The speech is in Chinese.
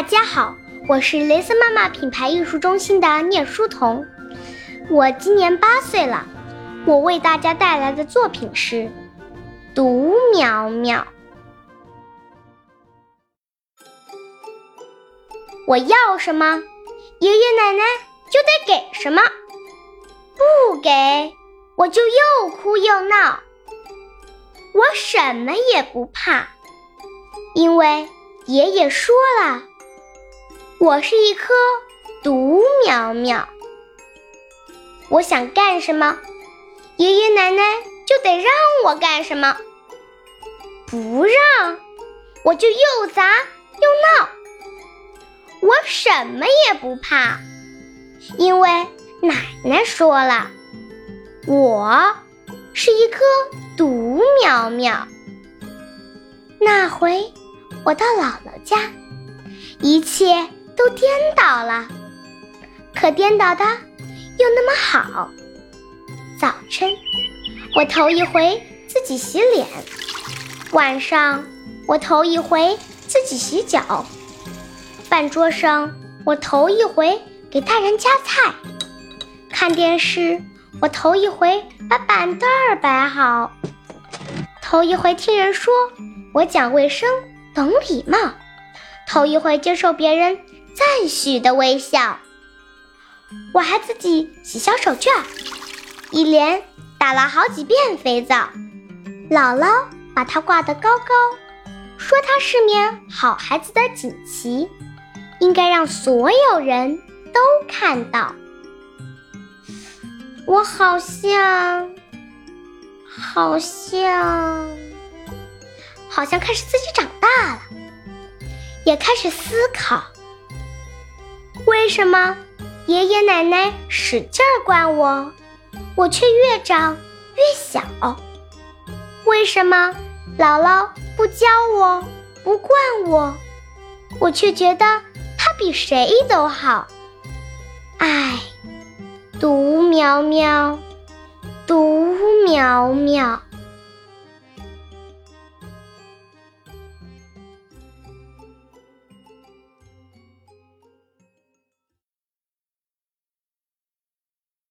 大家好，我是雷森妈妈品牌艺术中心的聂书彤，我今年八岁了。我为大家带来的作品是《独苗苗》。我要什么，爷爷奶奶就得给什么，不给我就又哭又闹。我什么也不怕，因为爷爷说了。我是一棵独苗苗，我想干什么，爷爷奶奶就得让我干什么。不让，我就又砸又闹。我什么也不怕，因为奶奶说了，我是一棵独苗苗。那回我到姥姥家，一切。都颠倒了，可颠倒的又那么好。早晨，我头一回自己洗脸；晚上，我头一回自己洗脚；饭桌上，我头一回给大人夹菜；看电视，我头一回把板凳儿摆好；头一回听人说我讲卫生、懂礼貌；头一回接受别人。赞许的微笑，我还自己洗小手绢，一连打了好几遍肥皂。姥姥把它挂得高高，说它是面好孩子的锦旗，应该让所有人都看到。我好像，好像，好像开始自己长大了，也开始思考。为什么爷爷奶奶使劲儿惯我，我却越长越小？为什么姥姥不教我，不惯我，我却觉得她比谁都好？唉，独苗苗，独苗苗。